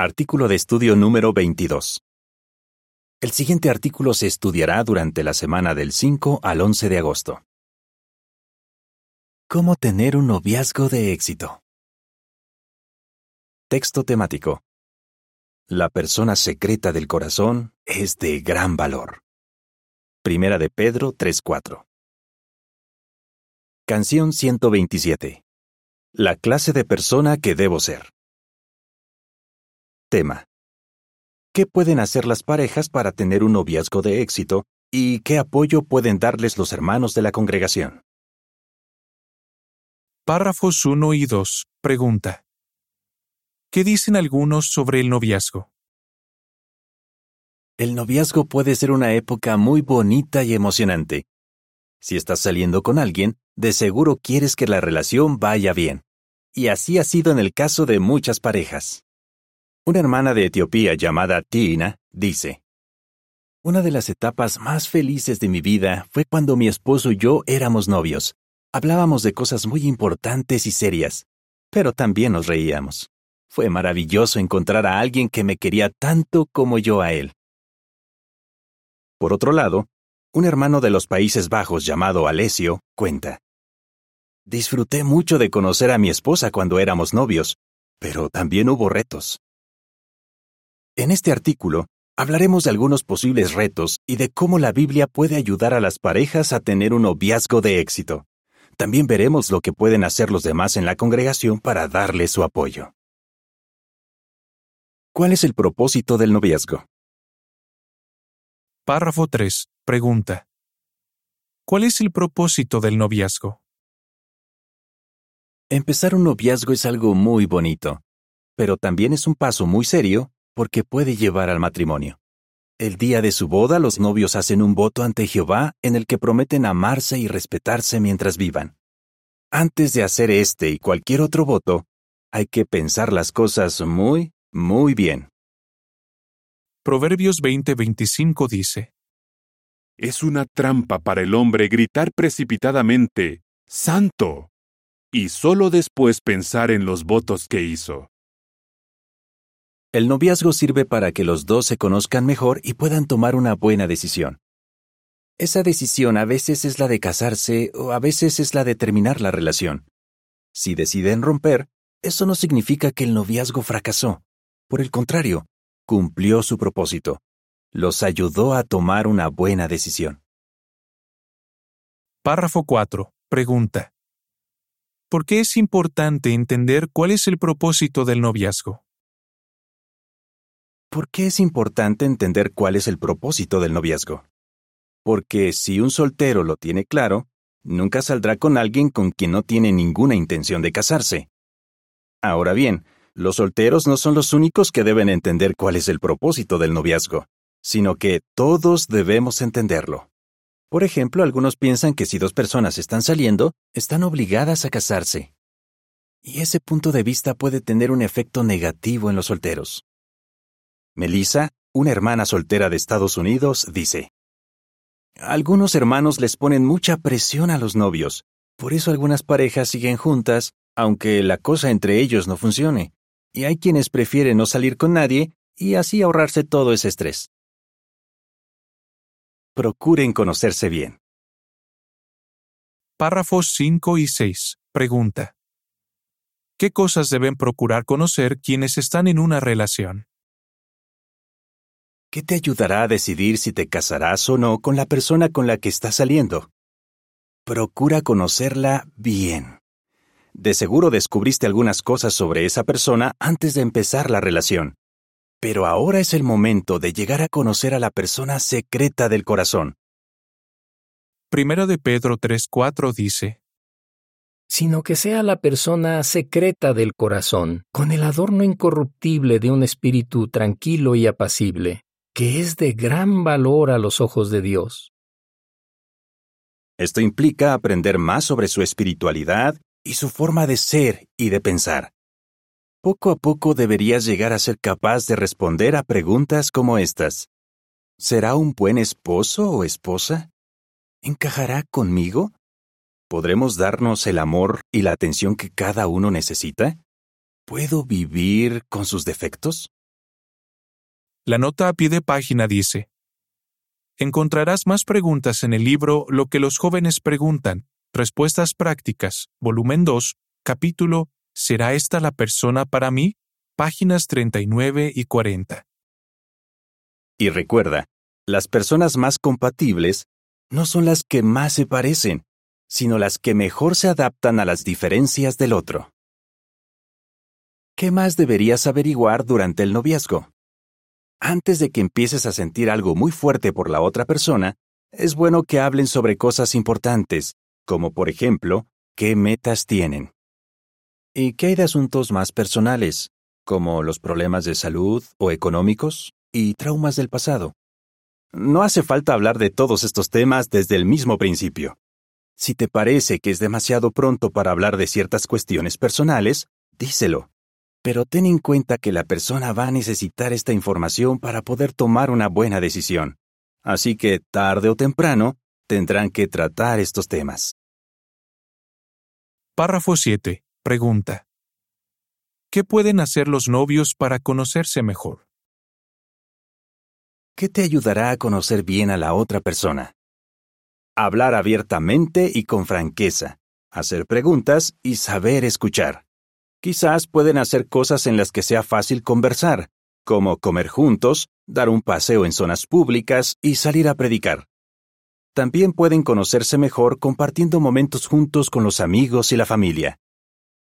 Artículo de estudio número 22. El siguiente artículo se estudiará durante la semana del 5 al 11 de agosto. ¿Cómo tener un noviazgo de éxito? Texto temático. La persona secreta del corazón es de gran valor. Primera de Pedro 3.4. Canción 127. La clase de persona que debo ser. Tema. ¿Qué pueden hacer las parejas para tener un noviazgo de éxito y qué apoyo pueden darles los hermanos de la congregación? Párrafos 1 y 2. Pregunta. ¿Qué dicen algunos sobre el noviazgo? El noviazgo puede ser una época muy bonita y emocionante. Si estás saliendo con alguien, de seguro quieres que la relación vaya bien. Y así ha sido en el caso de muchas parejas. Una hermana de Etiopía llamada Tina dice, Una de las etapas más felices de mi vida fue cuando mi esposo y yo éramos novios. Hablábamos de cosas muy importantes y serias, pero también nos reíamos. Fue maravilloso encontrar a alguien que me quería tanto como yo a él. Por otro lado, un hermano de los Países Bajos llamado Alessio cuenta. Disfruté mucho de conocer a mi esposa cuando éramos novios, pero también hubo retos. En este artículo, hablaremos de algunos posibles retos y de cómo la Biblia puede ayudar a las parejas a tener un noviazgo de éxito. También veremos lo que pueden hacer los demás en la congregación para darle su apoyo. ¿Cuál es el propósito del noviazgo? Párrafo 3. Pregunta. ¿Cuál es el propósito del noviazgo? Empezar un noviazgo es algo muy bonito, pero también es un paso muy serio porque puede llevar al matrimonio. El día de su boda los novios hacen un voto ante Jehová en el que prometen amarse y respetarse mientras vivan. Antes de hacer este y cualquier otro voto, hay que pensar las cosas muy, muy bien. Proverbios 20:25 dice, Es una trampa para el hombre gritar precipitadamente, Santo, y solo después pensar en los votos que hizo. El noviazgo sirve para que los dos se conozcan mejor y puedan tomar una buena decisión. Esa decisión a veces es la de casarse o a veces es la de terminar la relación. Si deciden romper, eso no significa que el noviazgo fracasó. Por el contrario, cumplió su propósito. Los ayudó a tomar una buena decisión. Párrafo 4. Pregunta. ¿Por qué es importante entender cuál es el propósito del noviazgo? ¿Por qué es importante entender cuál es el propósito del noviazgo? Porque si un soltero lo tiene claro, nunca saldrá con alguien con quien no tiene ninguna intención de casarse. Ahora bien, los solteros no son los únicos que deben entender cuál es el propósito del noviazgo, sino que todos debemos entenderlo. Por ejemplo, algunos piensan que si dos personas están saliendo, están obligadas a casarse. Y ese punto de vista puede tener un efecto negativo en los solteros. Melissa, una hermana soltera de Estados Unidos, dice, Algunos hermanos les ponen mucha presión a los novios, por eso algunas parejas siguen juntas, aunque la cosa entre ellos no funcione, y hay quienes prefieren no salir con nadie y así ahorrarse todo ese estrés. Procuren conocerse bien. Párrafos 5 y 6. Pregunta. ¿Qué cosas deben procurar conocer quienes están en una relación? ¿Qué te ayudará a decidir si te casarás o no con la persona con la que estás saliendo? Procura conocerla bien. De seguro descubriste algunas cosas sobre esa persona antes de empezar la relación. Pero ahora es el momento de llegar a conocer a la persona secreta del corazón. Primero de Pedro 3:4 dice, sino que sea la persona secreta del corazón, con el adorno incorruptible de un espíritu tranquilo y apacible, que es de gran valor a los ojos de Dios. Esto implica aprender más sobre su espiritualidad y su forma de ser y de pensar. Poco a poco deberías llegar a ser capaz de responder a preguntas como estas. ¿Será un buen esposo o esposa? ¿Encajará conmigo? ¿Podremos darnos el amor y la atención que cada uno necesita? ¿Puedo vivir con sus defectos? La nota a pie de página dice, Encontrarás más preguntas en el libro Lo que los jóvenes preguntan, Respuestas prácticas, volumen 2, capítulo ¿Será esta la persona para mí? Páginas 39 y 40. Y recuerda, las personas más compatibles no son las que más se parecen, sino las que mejor se adaptan a las diferencias del otro. ¿Qué más deberías averiguar durante el noviazgo? Antes de que empieces a sentir algo muy fuerte por la otra persona, es bueno que hablen sobre cosas importantes, como por ejemplo, qué metas tienen. ¿Y qué hay de asuntos más personales, como los problemas de salud o económicos y traumas del pasado? No hace falta hablar de todos estos temas desde el mismo principio. Si te parece que es demasiado pronto para hablar de ciertas cuestiones personales, díselo. Pero ten en cuenta que la persona va a necesitar esta información para poder tomar una buena decisión. Así que, tarde o temprano, tendrán que tratar estos temas. Párrafo 7. Pregunta. ¿Qué pueden hacer los novios para conocerse mejor? ¿Qué te ayudará a conocer bien a la otra persona? Hablar abiertamente y con franqueza, hacer preguntas y saber escuchar. Quizás pueden hacer cosas en las que sea fácil conversar, como comer juntos, dar un paseo en zonas públicas y salir a predicar. También pueden conocerse mejor compartiendo momentos juntos con los amigos y la familia.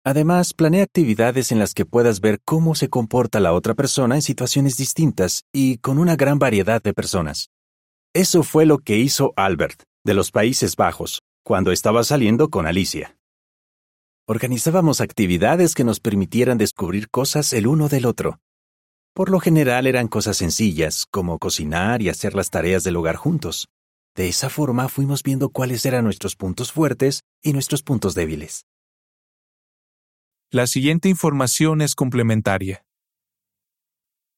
Además, planea actividades en las que puedas ver cómo se comporta la otra persona en situaciones distintas y con una gran variedad de personas. Eso fue lo que hizo Albert, de los Países Bajos, cuando estaba saliendo con Alicia. Organizábamos actividades que nos permitieran descubrir cosas el uno del otro. Por lo general eran cosas sencillas, como cocinar y hacer las tareas del hogar juntos. De esa forma fuimos viendo cuáles eran nuestros puntos fuertes y nuestros puntos débiles. La siguiente información es complementaria.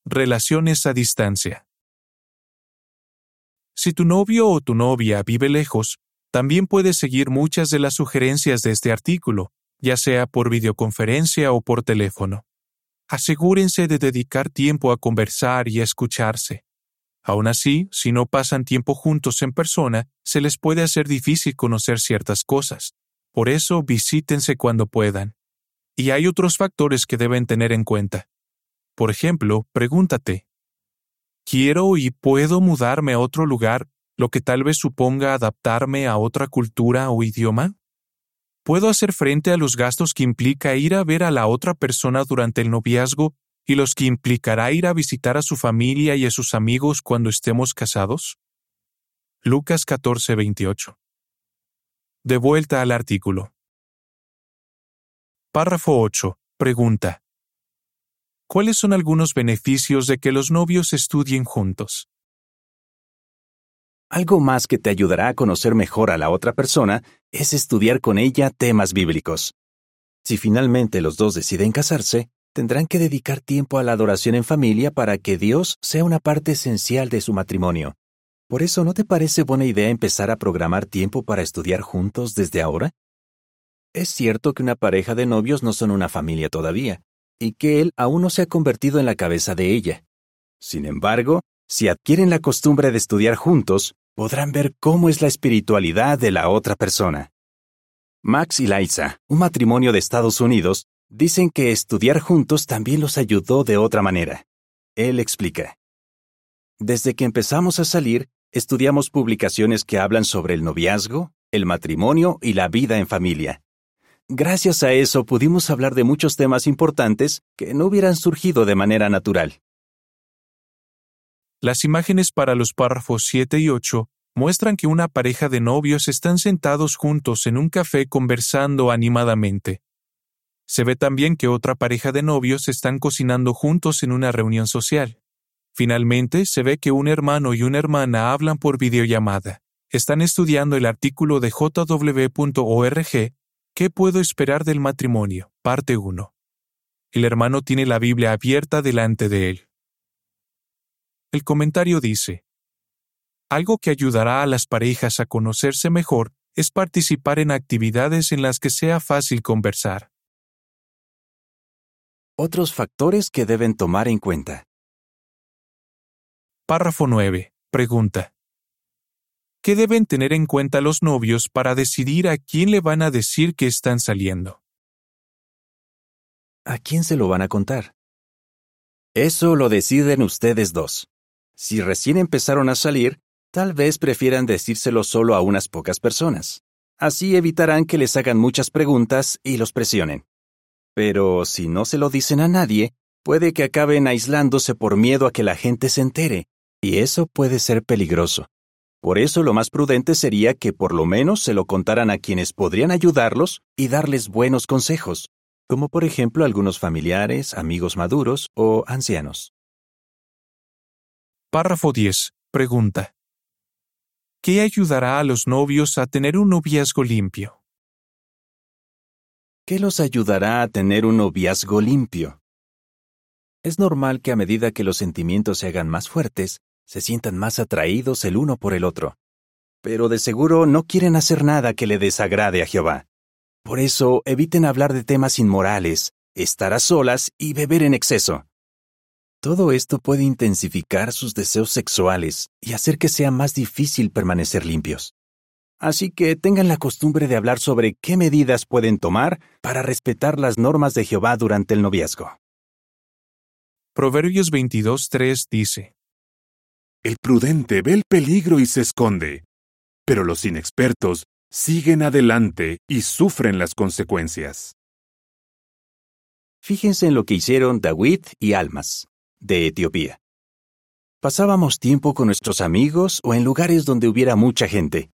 Relaciones a distancia. Si tu novio o tu novia vive lejos, también puedes seguir muchas de las sugerencias de este artículo, ya sea por videoconferencia o por teléfono. Asegúrense de dedicar tiempo a conversar y a escucharse. Aún así, si no pasan tiempo juntos en persona, se les puede hacer difícil conocer ciertas cosas. Por eso, visítense cuando puedan. Y hay otros factores que deben tener en cuenta. Por ejemplo, pregúntate, ¿quiero y puedo mudarme a otro lugar, lo que tal vez suponga adaptarme a otra cultura o idioma? ¿Puedo hacer frente a los gastos que implica ir a ver a la otra persona durante el noviazgo y los que implicará ir a visitar a su familia y a sus amigos cuando estemos casados? Lucas 14:28. De vuelta al artículo. Párrafo 8. Pregunta. ¿Cuáles son algunos beneficios de que los novios estudien juntos? Algo más que te ayudará a conocer mejor a la otra persona es estudiar con ella temas bíblicos. Si finalmente los dos deciden casarse, tendrán que dedicar tiempo a la adoración en familia para que Dios sea una parte esencial de su matrimonio. Por eso, ¿no te parece buena idea empezar a programar tiempo para estudiar juntos desde ahora? Es cierto que una pareja de novios no son una familia todavía, y que él aún no se ha convertido en la cabeza de ella. Sin embargo, si adquieren la costumbre de estudiar juntos, podrán ver cómo es la espiritualidad de la otra persona. Max y Liza, un matrimonio de Estados Unidos, dicen que estudiar juntos también los ayudó de otra manera. Él explica. Desde que empezamos a salir, estudiamos publicaciones que hablan sobre el noviazgo, el matrimonio y la vida en familia. Gracias a eso pudimos hablar de muchos temas importantes que no hubieran surgido de manera natural. Las imágenes para los párrafos 7 y 8 muestran que una pareja de novios están sentados juntos en un café conversando animadamente. Se ve también que otra pareja de novios están cocinando juntos en una reunión social. Finalmente, se ve que un hermano y una hermana hablan por videollamada. Están estudiando el artículo de jw.org ¿Qué puedo esperar del matrimonio? Parte 1. El hermano tiene la Biblia abierta delante de él. El comentario dice, algo que ayudará a las parejas a conocerse mejor es participar en actividades en las que sea fácil conversar. Otros factores que deben tomar en cuenta. Párrafo 9. Pregunta. ¿Qué deben tener en cuenta los novios para decidir a quién le van a decir que están saliendo? ¿A quién se lo van a contar? Eso lo deciden ustedes dos. Si recién empezaron a salir, tal vez prefieran decírselo solo a unas pocas personas. Así evitarán que les hagan muchas preguntas y los presionen. Pero si no se lo dicen a nadie, puede que acaben aislándose por miedo a que la gente se entere, y eso puede ser peligroso. Por eso lo más prudente sería que por lo menos se lo contaran a quienes podrían ayudarlos y darles buenos consejos, como por ejemplo algunos familiares, amigos maduros o ancianos. Párrafo 10. Pregunta. ¿Qué ayudará a los novios a tener un noviazgo limpio? ¿Qué los ayudará a tener un noviazgo limpio? Es normal que a medida que los sentimientos se hagan más fuertes, se sientan más atraídos el uno por el otro. Pero de seguro no quieren hacer nada que le desagrade a Jehová. Por eso eviten hablar de temas inmorales, estar a solas y beber en exceso. Todo esto puede intensificar sus deseos sexuales y hacer que sea más difícil permanecer limpios. Así que tengan la costumbre de hablar sobre qué medidas pueden tomar para respetar las normas de Jehová durante el noviazgo. Proverbios 22.3 dice, El prudente ve el peligro y se esconde, pero los inexpertos siguen adelante y sufren las consecuencias. Fíjense en lo que hicieron David y Almas, de Etiopía. Pasábamos tiempo con nuestros amigos o en lugares donde hubiera mucha gente.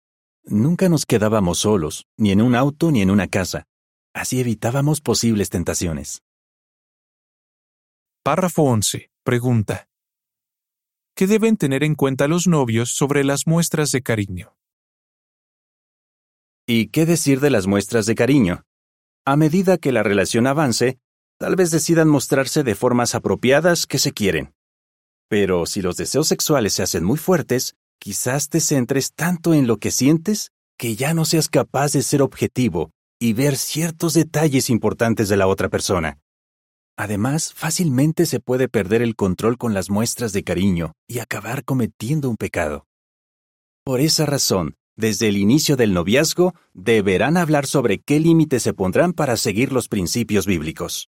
Nunca nos quedábamos solos, ni en un auto ni en una casa. Así evitábamos posibles tentaciones. Párrafo 11. Pregunta. ¿Qué deben tener en cuenta los novios sobre las muestras de cariño? ¿Y qué decir de las muestras de cariño? A medida que la relación avance, tal vez decidan mostrarse de formas apropiadas que se quieren. Pero si los deseos sexuales se hacen muy fuertes, quizás te centres tanto en lo que sientes que ya no seas capaz de ser objetivo y ver ciertos detalles importantes de la otra persona. Además, fácilmente se puede perder el control con las muestras de cariño y acabar cometiendo un pecado. Por esa razón, desde el inicio del noviazgo, deberán hablar sobre qué límites se pondrán para seguir los principios bíblicos.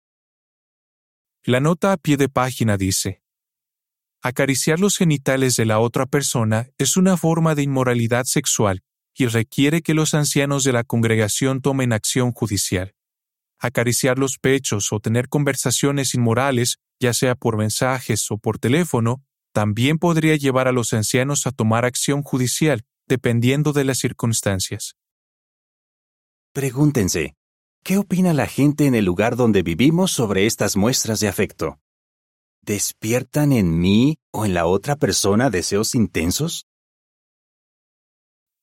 La nota a pie de página dice, Acariciar los genitales de la otra persona es una forma de inmoralidad sexual y requiere que los ancianos de la congregación tomen acción judicial. Acariciar los pechos o tener conversaciones inmorales, ya sea por mensajes o por teléfono, también podría llevar a los ancianos a tomar acción judicial, dependiendo de las circunstancias. Pregúntense, ¿qué opina la gente en el lugar donde vivimos sobre estas muestras de afecto? ¿Despiertan en mí o en la otra persona deseos intensos?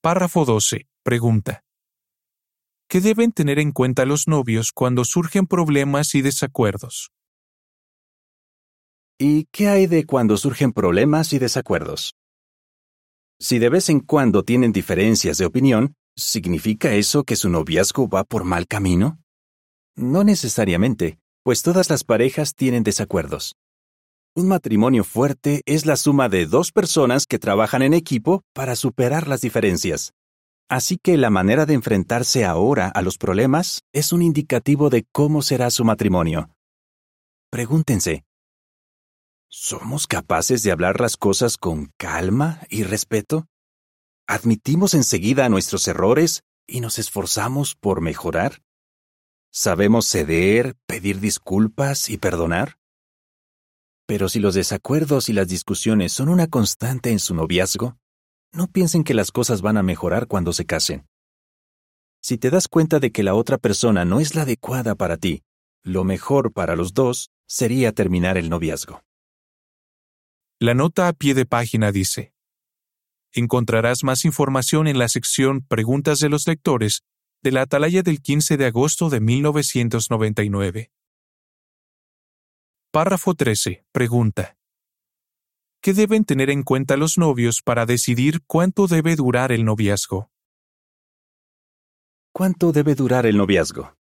Párrafo 12. Pregunta. ¿Qué deben tener en cuenta los novios cuando surgen problemas y desacuerdos? ¿Y qué hay de cuando surgen problemas y desacuerdos? Si de vez en cuando tienen diferencias de opinión, ¿significa eso que su noviazgo va por mal camino? No necesariamente, pues todas las parejas tienen desacuerdos. Un matrimonio fuerte es la suma de dos personas que trabajan en equipo para superar las diferencias. Así que la manera de enfrentarse ahora a los problemas es un indicativo de cómo será su matrimonio. Pregúntense, ¿somos capaces de hablar las cosas con calma y respeto? ¿Admitimos enseguida nuestros errores y nos esforzamos por mejorar? ¿Sabemos ceder, pedir disculpas y perdonar? Pero si los desacuerdos y las discusiones son una constante en su noviazgo, no piensen que las cosas van a mejorar cuando se casen. Si te das cuenta de que la otra persona no es la adecuada para ti, lo mejor para los dos sería terminar el noviazgo. La nota a pie de página dice, Encontrarás más información en la sección Preguntas de los lectores de la Atalaya del 15 de agosto de 1999. Párrafo 13. Pregunta. ¿Qué deben tener en cuenta los novios para decidir cuánto debe durar el noviazgo? ¿Cuánto debe durar el noviazgo?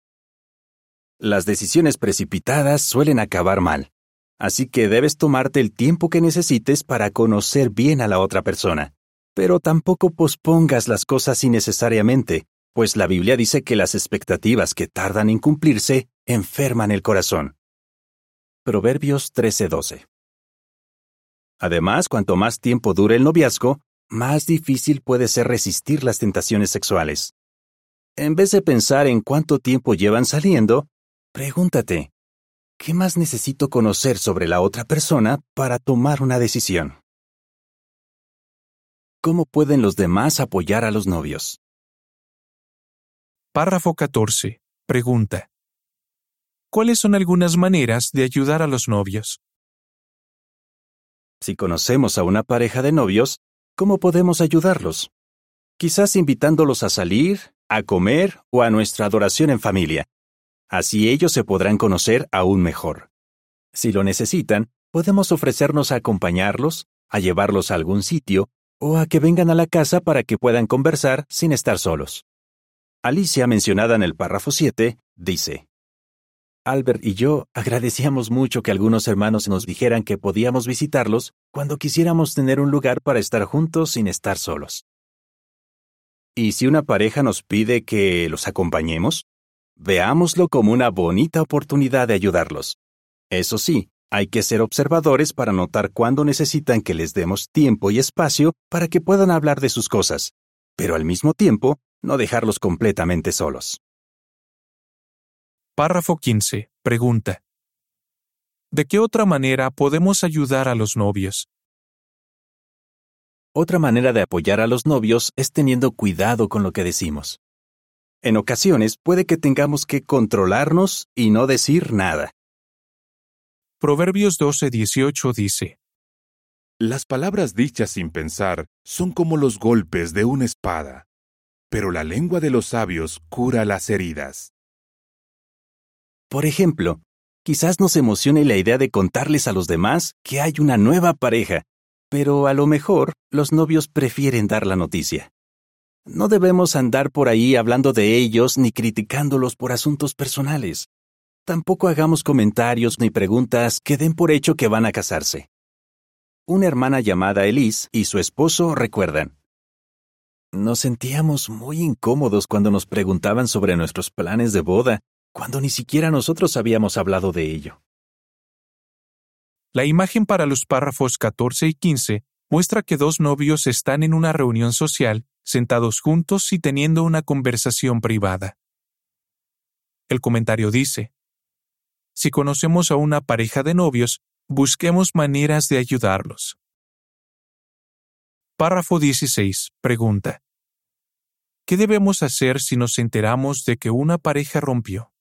Las decisiones precipitadas suelen acabar mal. Así que debes tomarte el tiempo que necesites para conocer bien a la otra persona. Pero tampoco pospongas las cosas innecesariamente, pues la Biblia dice que las expectativas que tardan en cumplirse enferman el corazón. Proverbios 13:12 Además, cuanto más tiempo dure el noviazgo, más difícil puede ser resistir las tentaciones sexuales. En vez de pensar en cuánto tiempo llevan saliendo, pregúntate, ¿qué más necesito conocer sobre la otra persona para tomar una decisión? ¿Cómo pueden los demás apoyar a los novios? Párrafo 14. Pregunta. ¿Cuáles son algunas maneras de ayudar a los novios? Si conocemos a una pareja de novios, ¿cómo podemos ayudarlos? Quizás invitándolos a salir, a comer o a nuestra adoración en familia. Así ellos se podrán conocer aún mejor. Si lo necesitan, podemos ofrecernos a acompañarlos, a llevarlos a algún sitio o a que vengan a la casa para que puedan conversar sin estar solos. Alicia, mencionada en el párrafo 7, dice, Albert y yo agradecíamos mucho que algunos hermanos nos dijeran que podíamos visitarlos cuando quisiéramos tener un lugar para estar juntos sin estar solos. ¿Y si una pareja nos pide que los acompañemos? Veámoslo como una bonita oportunidad de ayudarlos. Eso sí, hay que ser observadores para notar cuándo necesitan que les demos tiempo y espacio para que puedan hablar de sus cosas, pero al mismo tiempo no dejarlos completamente solos. Párrafo 15. Pregunta. ¿De qué otra manera podemos ayudar a los novios? Otra manera de apoyar a los novios es teniendo cuidado con lo que decimos. En ocasiones puede que tengamos que controlarnos y no decir nada. Proverbios 12:18 dice, Las palabras dichas sin pensar son como los golpes de una espada, pero la lengua de los sabios cura las heridas. Por ejemplo, quizás nos emocione la idea de contarles a los demás que hay una nueva pareja, pero a lo mejor los novios prefieren dar la noticia. No debemos andar por ahí hablando de ellos ni criticándolos por asuntos personales. Tampoco hagamos comentarios ni preguntas que den por hecho que van a casarse. Una hermana llamada Elise y su esposo recuerdan. Nos sentíamos muy incómodos cuando nos preguntaban sobre nuestros planes de boda cuando ni siquiera nosotros habíamos hablado de ello. La imagen para los párrafos 14 y 15 muestra que dos novios están en una reunión social, sentados juntos y teniendo una conversación privada. El comentario dice, Si conocemos a una pareja de novios, busquemos maneras de ayudarlos. Párrafo 16. Pregunta. ¿Qué debemos hacer si nos enteramos de que una pareja rompió?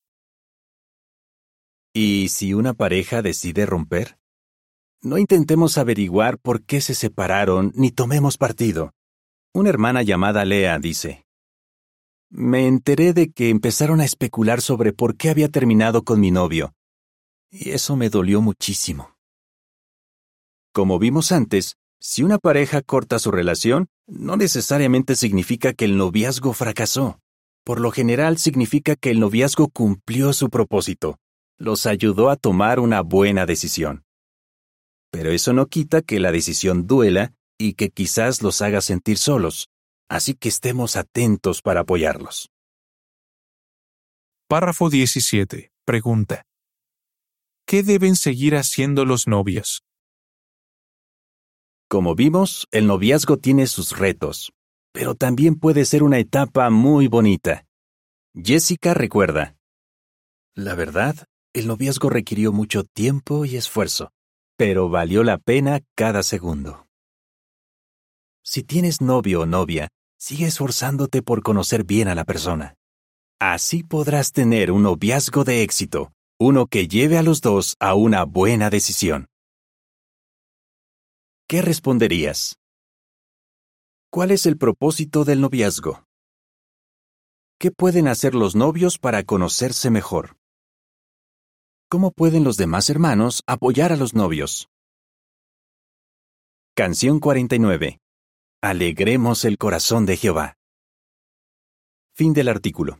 ¿Y si una pareja decide romper? No intentemos averiguar por qué se separaron ni tomemos partido. Una hermana llamada Lea dice, Me enteré de que empezaron a especular sobre por qué había terminado con mi novio, y eso me dolió muchísimo. Como vimos antes, si una pareja corta su relación, no necesariamente significa que el noviazgo fracasó. Por lo general significa que el noviazgo cumplió su propósito los ayudó a tomar una buena decisión. Pero eso no quita que la decisión duela y que quizás los haga sentir solos, así que estemos atentos para apoyarlos. Párrafo 17. Pregunta. ¿Qué deben seguir haciendo los novios? Como vimos, el noviazgo tiene sus retos, pero también puede ser una etapa muy bonita. Jessica recuerda. La verdad, el noviazgo requirió mucho tiempo y esfuerzo, pero valió la pena cada segundo. Si tienes novio o novia, sigue esforzándote por conocer bien a la persona. Así podrás tener un noviazgo de éxito, uno que lleve a los dos a una buena decisión. ¿Qué responderías? ¿Cuál es el propósito del noviazgo? ¿Qué pueden hacer los novios para conocerse mejor? ¿Cómo pueden los demás hermanos apoyar a los novios? Canción 49. Alegremos el corazón de Jehová. Fin del artículo.